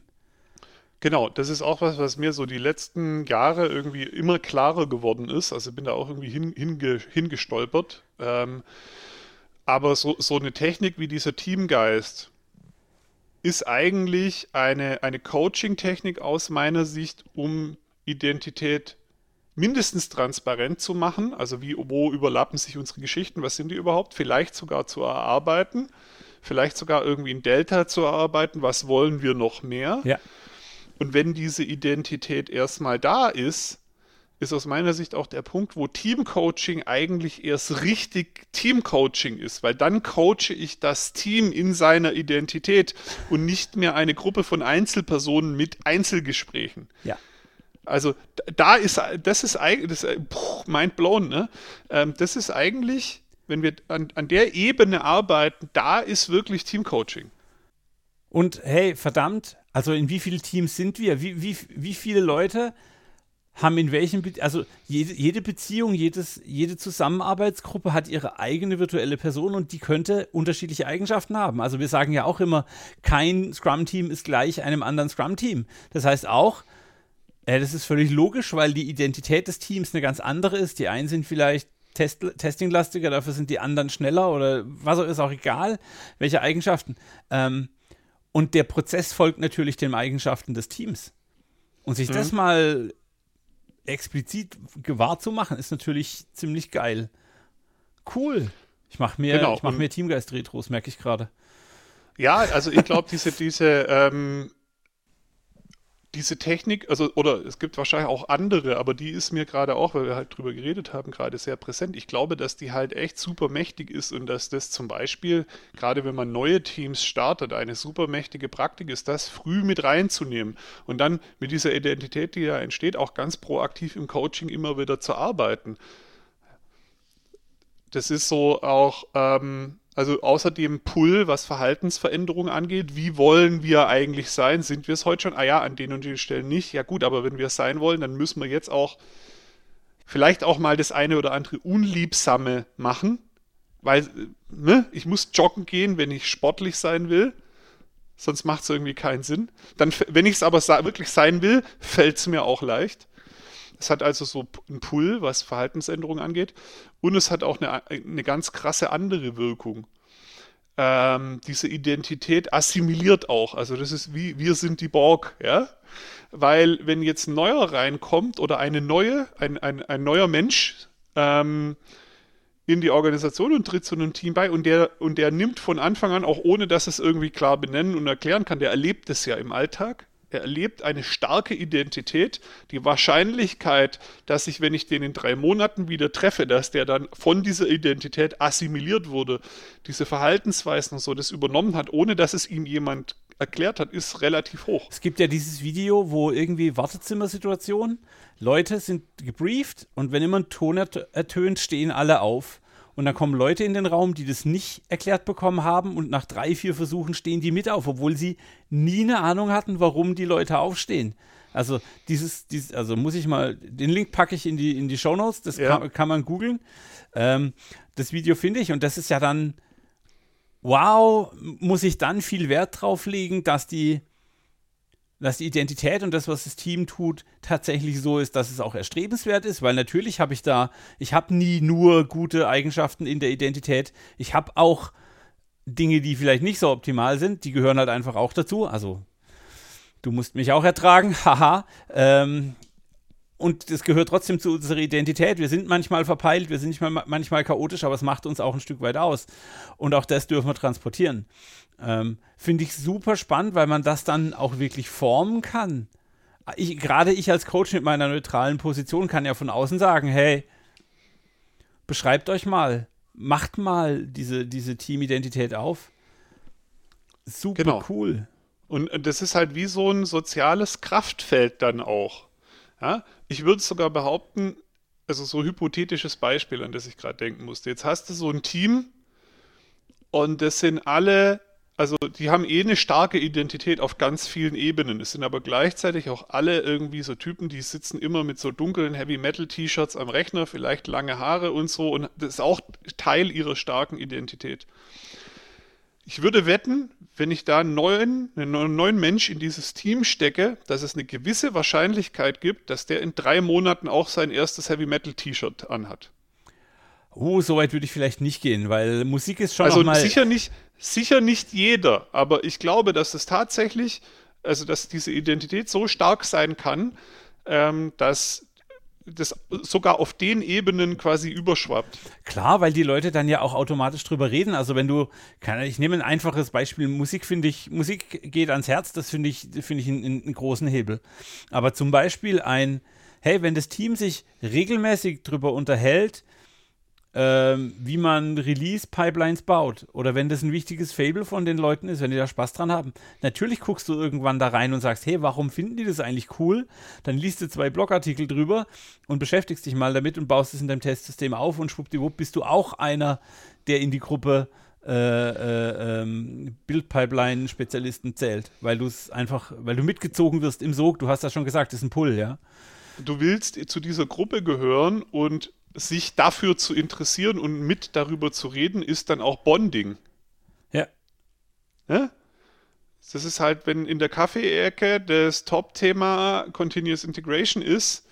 Genau, das ist auch was, was mir so die letzten Jahre irgendwie immer klarer geworden ist. Also bin da auch irgendwie hin, hinge, hingestolpert. Ähm, aber so, so eine Technik wie dieser Teamgeist ist eigentlich eine, eine Coaching-Technik aus meiner Sicht, um Identität mindestens transparent zu machen, also wie, wo überlappen sich unsere Geschichten, was sind die überhaupt, vielleicht sogar zu erarbeiten, vielleicht sogar irgendwie ein Delta zu erarbeiten, was wollen wir noch mehr. Ja. Und wenn diese Identität erstmal da ist, ist aus meiner Sicht auch der Punkt, wo Teamcoaching eigentlich erst richtig Teamcoaching ist, weil dann coache ich das Team in seiner Identität und nicht mehr eine Gruppe von Einzelpersonen mit Einzelgesprächen. Ja. Also da ist, das ist eigentlich, mind blown, ne? Ähm, das ist eigentlich, wenn wir an, an der Ebene arbeiten, da ist wirklich Teamcoaching. Und hey, verdammt, also in wie vielen Teams sind wir? Wie, wie, wie viele Leute haben in welchen, Be also jede, jede Beziehung, jedes, jede Zusammenarbeitsgruppe hat ihre eigene virtuelle Person und die könnte unterschiedliche Eigenschaften haben. Also wir sagen ja auch immer, kein Scrum-Team ist gleich einem anderen Scrum-Team. Das heißt auch, Äh, das ist völlig logisch, weil die Identität des Teams eine ganz andere ist. Die einen sind vielleicht Test testinglastiger, dafür sind die anderen schneller oder was auch ist auch egal, welche Eigenschaften. Ähm, und der Prozess folgt natürlich den Eigenschaften des Teams. Und sich mhm. das mal explizit gewahr zu machen, ist natürlich ziemlich geil. Cool. Ich mache mir, genau. mach mir Teamgeist-Retros, merke ich gerade. Ja, also ich glaube, diese, diese ähm, diese Technik, also, oder es gibt wahrscheinlich auch andere, aber die ist mir gerade auch, weil wir halt drüber geredet haben, gerade sehr präsent. Ich glaube, dass die halt echt super mächtig ist und dass das zum Beispiel, gerade wenn man neue Teams startet, eine super mächtige Praktik ist, das früh mit reinzunehmen und dann mit dieser Identität, die da entsteht, auch ganz proaktiv im Coaching immer wieder zu arbeiten. Das ist so auch, ähm, also außer dem Pull, was Verhaltensveränderungen angeht, wie wollen wir eigentlich sein? Sind wir es heute schon? Ah ja, an den und den Stellen nicht. Ja gut, aber wenn wir es sein wollen, dann müssen wir jetzt auch vielleicht auch mal das eine oder andere Unliebsame machen. Weil, ne, ich muss joggen gehen, wenn ich sportlich sein will. Sonst macht es irgendwie keinen Sinn. Dann, wenn ich es aber wirklich sein will, fällt es mir auch leicht. Es hat also so einen Pull, was Verhaltensänderungen angeht. Und es hat auch eine, eine ganz krasse andere Wirkung. Ähm, diese Identität assimiliert auch. Also das ist wie, wir sind die Borg, ja. Weil wenn jetzt ein neuer reinkommt oder eine neue, ein, ein, ein neuer Mensch ähm, in die Organisation und tritt zu einem Team bei und der, und der nimmt von Anfang an, auch ohne dass es irgendwie klar benennen und erklären kann, der erlebt es ja im Alltag, er erlebt eine starke Identität. Die Wahrscheinlichkeit, dass ich, wenn ich den in drei Monaten wieder treffe, dass der dann von dieser Identität assimiliert wurde, diese Verhaltensweisen und so das übernommen hat, ohne dass es ihm jemand erklärt hat, ist relativ hoch. Es gibt ja dieses Video, wo irgendwie Wartezimmersituation, Leute sind gebrieft und wenn immer ein Ton ertönt, stehen alle auf. Und dann kommen Leute in den Raum, die das nicht erklärt bekommen haben und nach drei, vier Versuchen stehen die mit auf, obwohl sie nie eine Ahnung hatten, warum die Leute aufstehen. Also dieses, dieses also muss ich mal, den Link packe ich in die, in die Show Notes, das ja. kann, kann, man googeln. Ähm, das Video finde ich und das ist ja dann, wow, muss ich dann viel Wert drauf legen, dass die dass die Identität und das, was das Team tut, tatsächlich so ist, dass es auch erstrebenswert ist, weil natürlich habe ich da, ich habe nie nur gute Eigenschaften in der Identität, ich habe auch Dinge, die vielleicht nicht so optimal sind, die gehören halt einfach auch dazu. Also, du musst mich auch ertragen, haha. Ähm, und das gehört trotzdem zu unserer Identität. Wir sind manchmal verpeilt, wir sind manchmal chaotisch, aber es macht uns auch ein Stück weit aus. Und auch das dürfen wir transportieren. Ähm, Finde ich super spannend, weil man das dann auch wirklich formen kann. Ich, gerade ich als Coach mit meiner neutralen Position kann ja von außen sagen, hey, beschreibt euch mal, macht mal diese, diese Teamidentität auf. Super genau. cool. Und das ist halt wie so ein soziales Kraftfeld dann auch. Ja? Ich würde sogar behaupten, also so hypothetisches Beispiel, an das ich gerade denken musste. Jetzt hast du so ein Team und das sind alle also die haben eh eine starke Identität auf ganz vielen Ebenen. Es sind aber gleichzeitig auch alle irgendwie so Typen, die sitzen immer mit so dunklen Heavy Metal T-Shirts am Rechner, vielleicht lange Haare und so. Und das ist auch Teil ihrer starken Identität. Ich würde wetten, wenn ich da einen neuen, einen neuen Mensch in dieses Team stecke, dass es eine gewisse Wahrscheinlichkeit gibt, dass der in drei Monaten auch sein erstes Heavy Metal T-Shirt anhat. Oh, so weit würde ich vielleicht nicht gehen, weil Musik ist schon also mal sicher nicht, sicher nicht jeder, aber ich glaube, dass es tatsächlich, also dass diese Identität so stark sein kann, ähm, dass das sogar auf den Ebenen quasi überschwappt. Klar, weil die Leute dann ja auch automatisch drüber reden. Also wenn du, ich nehme ein einfaches Beispiel, Musik finde ich, Musik geht ans Herz, das finde ich, finde ich einen, einen großen Hebel. Aber zum Beispiel ein, hey, wenn das Team sich regelmäßig drüber unterhält, ähm, wie man Release-Pipelines baut. Oder wenn das ein wichtiges Fable von den Leuten ist, wenn die da Spaß dran haben. Natürlich guckst du irgendwann da rein und sagst, hey, warum finden die das eigentlich cool? Dann liest du zwei Blogartikel drüber und beschäftigst dich mal damit und baust es in deinem Testsystem auf und schwuppdiwupp bist du auch einer, der in die Gruppe äh, äh, ähm, Bildpipeline-Spezialisten zählt, weil du es einfach, weil du mitgezogen wirst im Sog, du hast das schon gesagt, das ist ein Pull, ja. Du willst zu dieser Gruppe gehören und sich dafür zu interessieren und mit darüber zu reden, ist dann auch Bonding. Ja. ja? Das ist halt, wenn in der Kaffeeecke das Top-Thema Continuous Integration ist,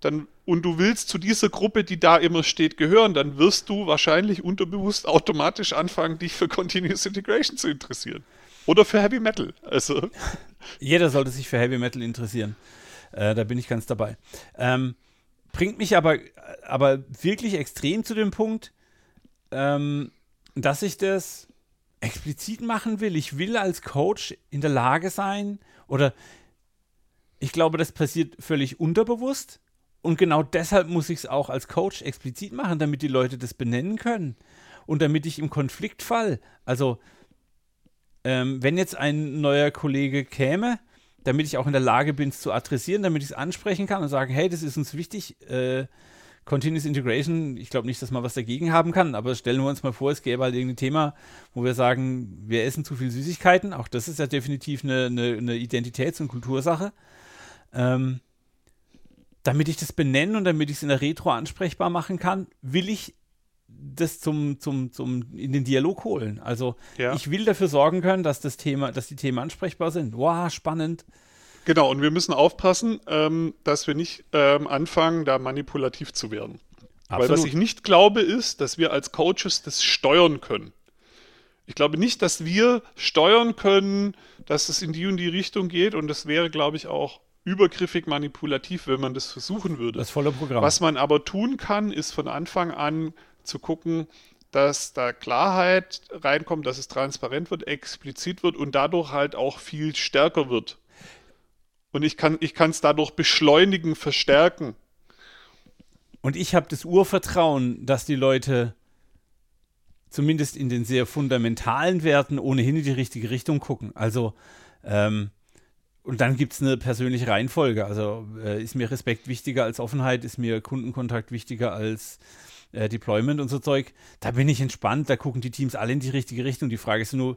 dann und du willst zu dieser Gruppe, die da immer steht, gehören, dann wirst du wahrscheinlich unterbewusst automatisch anfangen, dich für Continuous Integration zu interessieren. Oder für Heavy Metal. Also. Jeder sollte sich für Heavy Metal interessieren. Äh, da bin ich ganz dabei. Ähm, bringt mich aber, aber wirklich extrem zu dem Punkt, ähm, dass ich das explizit machen will. Ich will als Coach in der Lage sein, oder ich glaube, das passiert völlig unterbewusst und genau deshalb muss ich es auch als Coach explizit machen, damit die Leute das benennen können. Und damit ich im Konfliktfall, also ähm, wenn jetzt ein neuer Kollege käme, damit ich auch in der Lage bin, es zu adressieren, damit ich es ansprechen kann und sagen, hey, das ist uns wichtig, äh, Continuous Integration, ich glaube nicht, dass man was dagegen haben kann, aber stellen wir uns mal vor, es gäbe halt irgendein Thema, wo wir sagen, wir essen zu viel Süßigkeiten, auch das ist ja definitiv eine, eine, eine Identitäts- und Kultursache. Ähm, damit ich das benennen und damit ich es in der Retro ansprechbar machen kann, will ich das zum, zum, zum, in den Dialog holen. Also ja. ich will dafür sorgen können, dass das Thema, dass die Themen ansprechbar sind. Wow, spannend. Genau, und wir müssen aufpassen, ähm, dass wir nicht ähm, anfangen, da manipulativ zu werden. Absolut. Weil was ich nicht glaube, ist, dass wir als Coaches das steuern können. Ich glaube nicht, dass wir steuern können, dass es in die und die Richtung geht und das wäre, glaube ich, auch übergriffig manipulativ, wenn man das versuchen würde. Das volle Programm. Was man aber tun kann, ist von Anfang an zu gucken, dass da Klarheit reinkommt, dass es transparent wird, explizit wird und dadurch halt auch viel stärker wird. Und ich kann es dadurch beschleunigen, verstärken. Und ich habe das Urvertrauen, dass die Leute zumindest in den sehr fundamentalen Werten ohnehin in die richtige Richtung gucken. Also ähm, und dann gibt es eine persönliche Reihenfolge. Also äh, ist mir Respekt wichtiger als Offenheit, ist mir Kundenkontakt wichtiger als äh, Deployment und so Zeug. Da bin ich entspannt, da gucken die Teams alle in die richtige Richtung. Die Frage ist nur,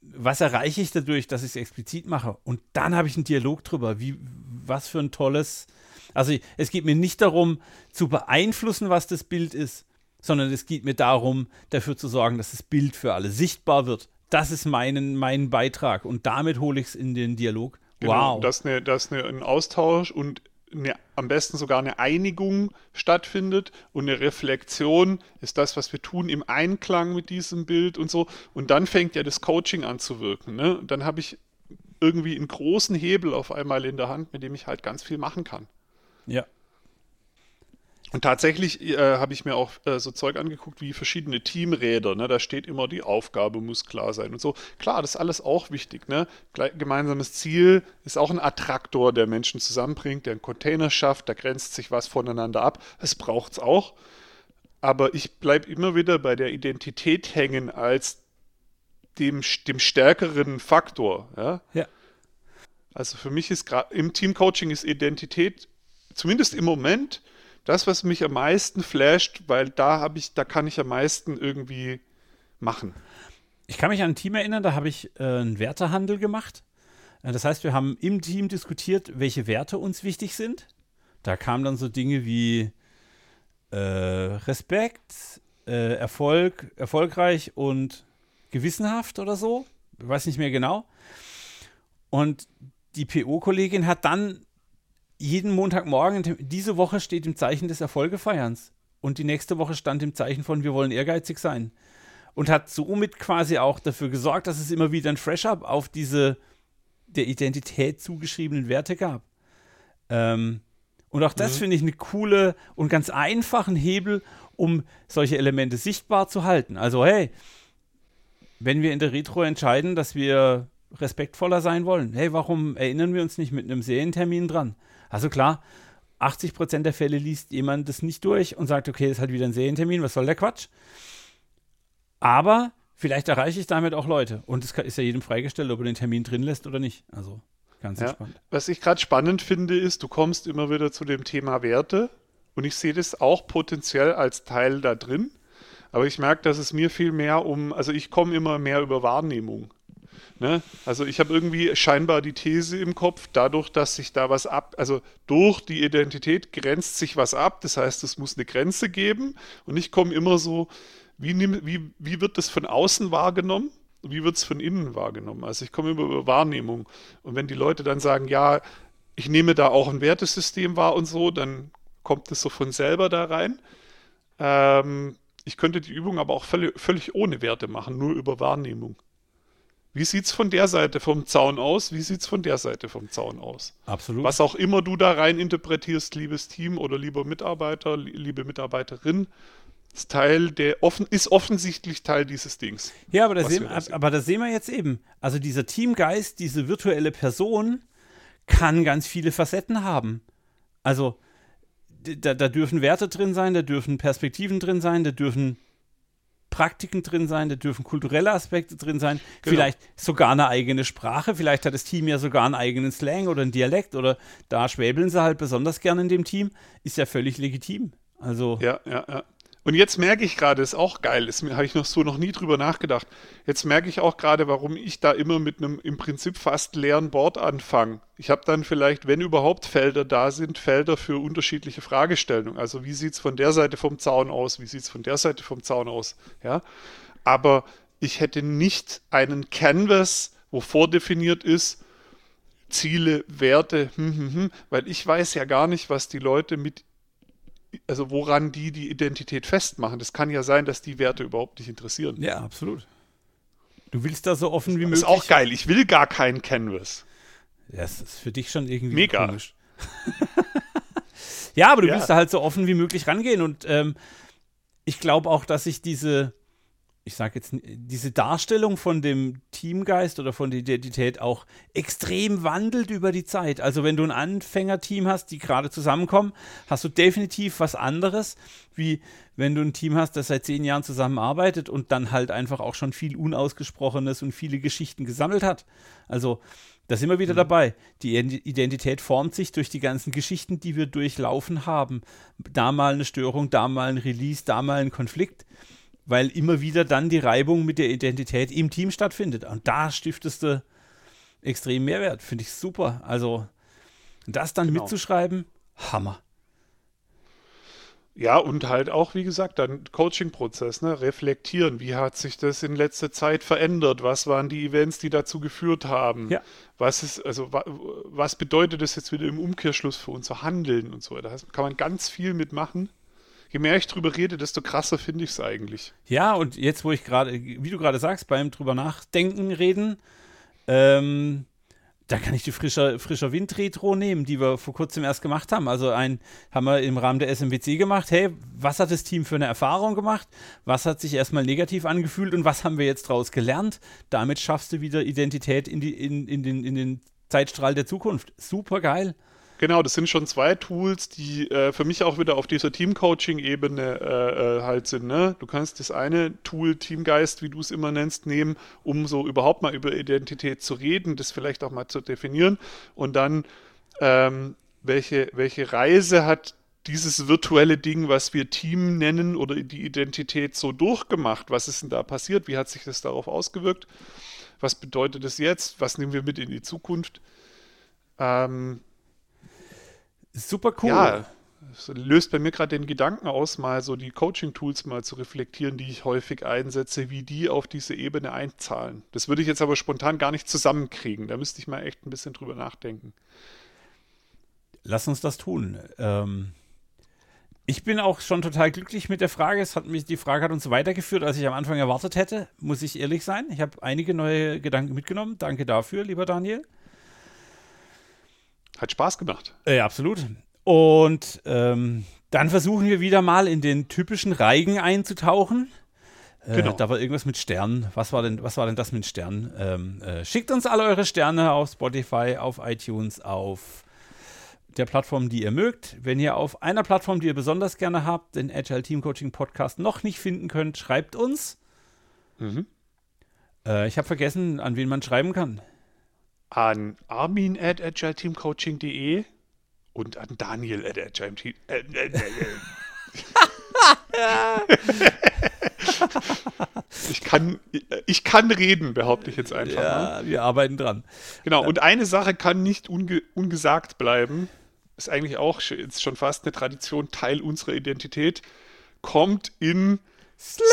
was erreiche ich dadurch, dass ich es explizit mache? Und dann habe ich einen Dialog drüber. Wie, was für ein tolles. Also es geht mir nicht darum, zu beeinflussen, was das Bild ist, sondern es geht mir darum, dafür zu sorgen, dass das Bild für alle sichtbar wird das ist mein, mein Beitrag und damit hole ich es in den Dialog. Genau, wow. Eine, dass eine, ein Austausch und eine, am besten sogar eine Einigung stattfindet und eine Reflexion ist das, was wir tun, im Einklang mit diesem Bild und so. Und dann fängt ja das Coaching an zu wirken. Ne? Dann habe ich irgendwie einen großen Hebel auf einmal in der Hand, mit dem ich halt ganz viel machen kann. Ja. Und tatsächlich äh, habe ich mir auch äh, so Zeug angeguckt wie verschiedene Teamräder. Ne? Da steht immer, die Aufgabe muss klar sein und so. Klar, das ist alles auch wichtig. Ne? gemeinsames Ziel ist auch ein Attraktor, der Menschen zusammenbringt, der einen Container schafft. Da grenzt sich was voneinander ab. Es braucht es auch. Aber ich bleibe immer wieder bei der Identität hängen als dem, dem stärkeren Faktor. Ja? ja. Also für mich ist gerade im Teamcoaching ist Identität, zumindest im Moment, das, was mich am meisten flasht, weil da habe ich, da kann ich am meisten irgendwie machen. Ich kann mich an ein Team erinnern, da habe ich äh, einen Wertehandel gemacht. Äh, das heißt, wir haben im Team diskutiert, welche Werte uns wichtig sind. Da kamen dann so Dinge wie äh, Respekt, äh, Erfolg, erfolgreich und gewissenhaft oder so. Ich weiß nicht mehr genau. Und die PO-Kollegin hat dann jeden Montagmorgen, diese Woche steht im Zeichen des Erfolgefeierns. Und die nächste Woche stand im Zeichen von, wir wollen ehrgeizig sein. Und hat somit quasi auch dafür gesorgt, dass es immer wieder ein Fresh-Up auf diese der Identität zugeschriebenen Werte gab. Ähm, und auch das mhm. finde ich eine coole und ganz einfachen Hebel, um solche Elemente sichtbar zu halten. Also, hey, wenn wir in der Retro entscheiden, dass wir respektvoller sein wollen, hey, warum erinnern wir uns nicht mit einem Serientermin dran? Also klar, 80% der Fälle liest jemand das nicht durch und sagt, okay, das ist halt wieder ein Serientermin, was soll der Quatsch? Aber vielleicht erreiche ich damit auch Leute. Und es ist ja jedem freigestellt, ob er den Termin drin lässt oder nicht. Also ganz ja. entspannt. Was ich gerade spannend finde, ist, du kommst immer wieder zu dem Thema Werte. Und ich sehe das auch potenziell als Teil da drin. Aber ich merke, dass es mir viel mehr um, also ich komme immer mehr über Wahrnehmung. Ne? Also ich habe irgendwie scheinbar die These im Kopf, dadurch, dass sich da was ab, also durch die Identität grenzt sich was ab, das heißt, es muss eine Grenze geben und ich komme immer so, wie, wie, wie wird das von außen wahrgenommen? wie wird es von innen wahrgenommen? Also ich komme über Wahrnehmung. Und wenn die Leute dann sagen, ja, ich nehme da auch ein Wertesystem wahr und so, dann kommt es so von selber da rein. Ähm, ich könnte die Übung aber auch völlig, völlig ohne Werte machen, nur über Wahrnehmung. Wie sieht es von der Seite vom Zaun aus? Wie sieht es von der Seite vom Zaun aus? Absolut. Was auch immer du da rein interpretierst, liebes Team oder lieber Mitarbeiter, liebe Mitarbeiterin, ist Teil der offen, ist offensichtlich Teil dieses Dings. Ja, aber da, sehen, da aber da sehen wir jetzt eben. Also dieser Teamgeist, diese virtuelle Person kann ganz viele Facetten haben. Also da, da dürfen Werte drin sein, da dürfen Perspektiven drin sein, da dürfen Praktiken drin sein, da dürfen kulturelle Aspekte drin sein, genau. vielleicht sogar eine eigene Sprache, vielleicht hat das Team ja sogar einen eigenen Slang oder einen Dialekt oder da schwäbeln sie halt besonders gerne in dem Team, ist ja völlig legitim. Also ja, ja, ja. Und jetzt merke ich gerade, ist auch geil, ist habe ich noch so noch nie drüber nachgedacht. Jetzt merke ich auch gerade, warum ich da immer mit einem im Prinzip fast leeren Board anfange. Ich habe dann vielleicht, wenn überhaupt Felder da sind, Felder für unterschiedliche Fragestellungen. Also wie sieht es von der Seite vom Zaun aus? Wie sieht es von der Seite vom Zaun aus? Ja. Aber ich hätte nicht einen Canvas, wo vordefiniert ist, Ziele, Werte, hm, hm, hm, weil ich weiß ja gar nicht, was die Leute mit also woran die die Identität festmachen. Das kann ja sein, dass die Werte überhaupt nicht interessieren. Ja, absolut. Du willst da so offen wie möglich. Das ist auch geil. Ich will gar keinen Canvas. Das ist für dich schon irgendwie Mega. komisch. ja, aber du ja. willst da halt so offen wie möglich rangehen und ähm, ich glaube auch, dass ich diese ich sage jetzt, diese Darstellung von dem Teamgeist oder von der Identität auch extrem wandelt über die Zeit. Also wenn du ein Anfängerteam hast, die gerade zusammenkommen, hast du definitiv was anderes, wie wenn du ein Team hast, das seit zehn Jahren zusammenarbeitet und dann halt einfach auch schon viel Unausgesprochenes und viele Geschichten gesammelt hat. Also da sind wir wieder mhm. dabei. Die Identität formt sich durch die ganzen Geschichten, die wir durchlaufen haben. Da mal eine Störung, da mal ein Release, da mal ein Konflikt weil immer wieder dann die Reibung mit der Identität im Team stattfindet. Und da stiftest du extrem Mehrwert. Finde ich super. Also, das dann genau. mitzuschreiben, Hammer. Ja, und halt auch, wie gesagt, dann Coaching-Prozess, ne? reflektieren. Wie hat sich das in letzter Zeit verändert? Was waren die Events, die dazu geführt haben? Ja. Was ist, also, wa was bedeutet das jetzt wieder im Umkehrschluss für unser Handeln und so? Da kann man ganz viel mitmachen je mehr ich drüber rede, desto krasser finde ich es eigentlich. Ja, und jetzt, wo ich gerade, wie du gerade sagst, beim drüber nachdenken reden, ähm, da kann ich die frischer, frischer Wind-Retro nehmen, die wir vor kurzem erst gemacht haben. Also ein haben wir im Rahmen der SMWC gemacht. Hey, was hat das Team für eine Erfahrung gemacht? Was hat sich erstmal negativ angefühlt und was haben wir jetzt daraus gelernt? Damit schaffst du wieder Identität in, die, in, in, den, in den Zeitstrahl der Zukunft. Super geil. Genau, das sind schon zwei Tools, die äh, für mich auch wieder auf dieser Team-Coaching-Ebene äh, äh, halt sind. Ne? Du kannst das eine Tool, Teamgeist, wie du es immer nennst, nehmen, um so überhaupt mal über Identität zu reden, das vielleicht auch mal zu definieren. Und dann, ähm, welche, welche Reise hat dieses virtuelle Ding, was wir Team nennen oder die Identität so durchgemacht? Was ist denn da passiert? Wie hat sich das darauf ausgewirkt? Was bedeutet das jetzt? Was nehmen wir mit in die Zukunft? Ähm, Super cool. Ja, es löst bei mir gerade den Gedanken aus, mal so die Coaching-Tools mal zu reflektieren, die ich häufig einsetze, wie die auf diese Ebene einzahlen. Das würde ich jetzt aber spontan gar nicht zusammenkriegen. Da müsste ich mal echt ein bisschen drüber nachdenken. Lass uns das tun. Ähm, ich bin auch schon total glücklich mit der Frage. Es hat mich, die Frage hat uns weitergeführt, als ich am Anfang erwartet hätte, muss ich ehrlich sein. Ich habe einige neue Gedanken mitgenommen. Danke dafür, lieber Daniel. Hat Spaß gemacht. Ja, absolut. Und ähm, dann versuchen wir wieder mal in den typischen Reigen einzutauchen. Äh, genau. Da war irgendwas mit Sternen. Was war denn, was war denn das mit Sternen? Ähm, äh, schickt uns alle eure Sterne auf Spotify, auf iTunes, auf der Plattform, die ihr mögt. Wenn ihr auf einer Plattform, die ihr besonders gerne habt, den Agile Team Coaching Podcast noch nicht finden könnt, schreibt uns. Mhm. Äh, ich habe vergessen, an wen man schreiben kann an armin at agileteamcoaching.de und an daniel at agileteam. Äh, äh, äh, ich, kann, ich kann reden, behaupte ich jetzt einfach. Ja, ne? wir arbeiten dran. Genau, und eine Sache kann nicht unge ungesagt bleiben. Ist eigentlich auch ist schon fast eine Tradition, Teil unserer Identität. Kommt in Slack.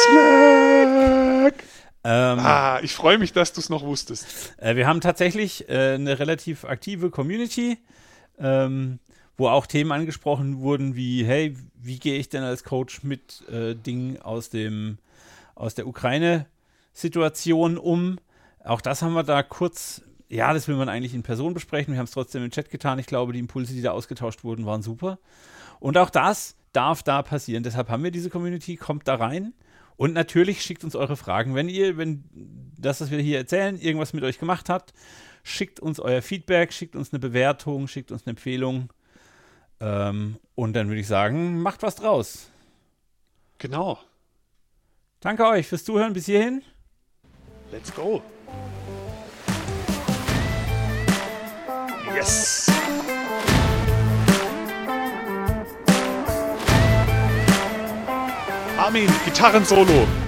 Slack. Ähm, ah, ich freue mich, dass du es noch wusstest. Äh, wir haben tatsächlich äh, eine relativ aktive Community, ähm, wo auch Themen angesprochen wurden wie, hey, wie gehe ich denn als Coach mit äh, Dingen aus dem aus der Ukraine-Situation um? Auch das haben wir da kurz, ja, das will man eigentlich in Person besprechen. Wir haben es trotzdem im Chat getan. Ich glaube, die Impulse, die da ausgetauscht wurden, waren super. Und auch das darf da passieren. Deshalb haben wir diese Community. Kommt da rein. Und natürlich schickt uns eure Fragen. Wenn ihr, wenn das, was wir hier erzählen, irgendwas mit euch gemacht hat, schickt uns euer Feedback, schickt uns eine Bewertung, schickt uns eine Empfehlung. Ähm, und dann würde ich sagen, macht was draus. Genau. Danke euch fürs Zuhören bis hierhin. Let's go. Yes. Armin, Gitarrensolo.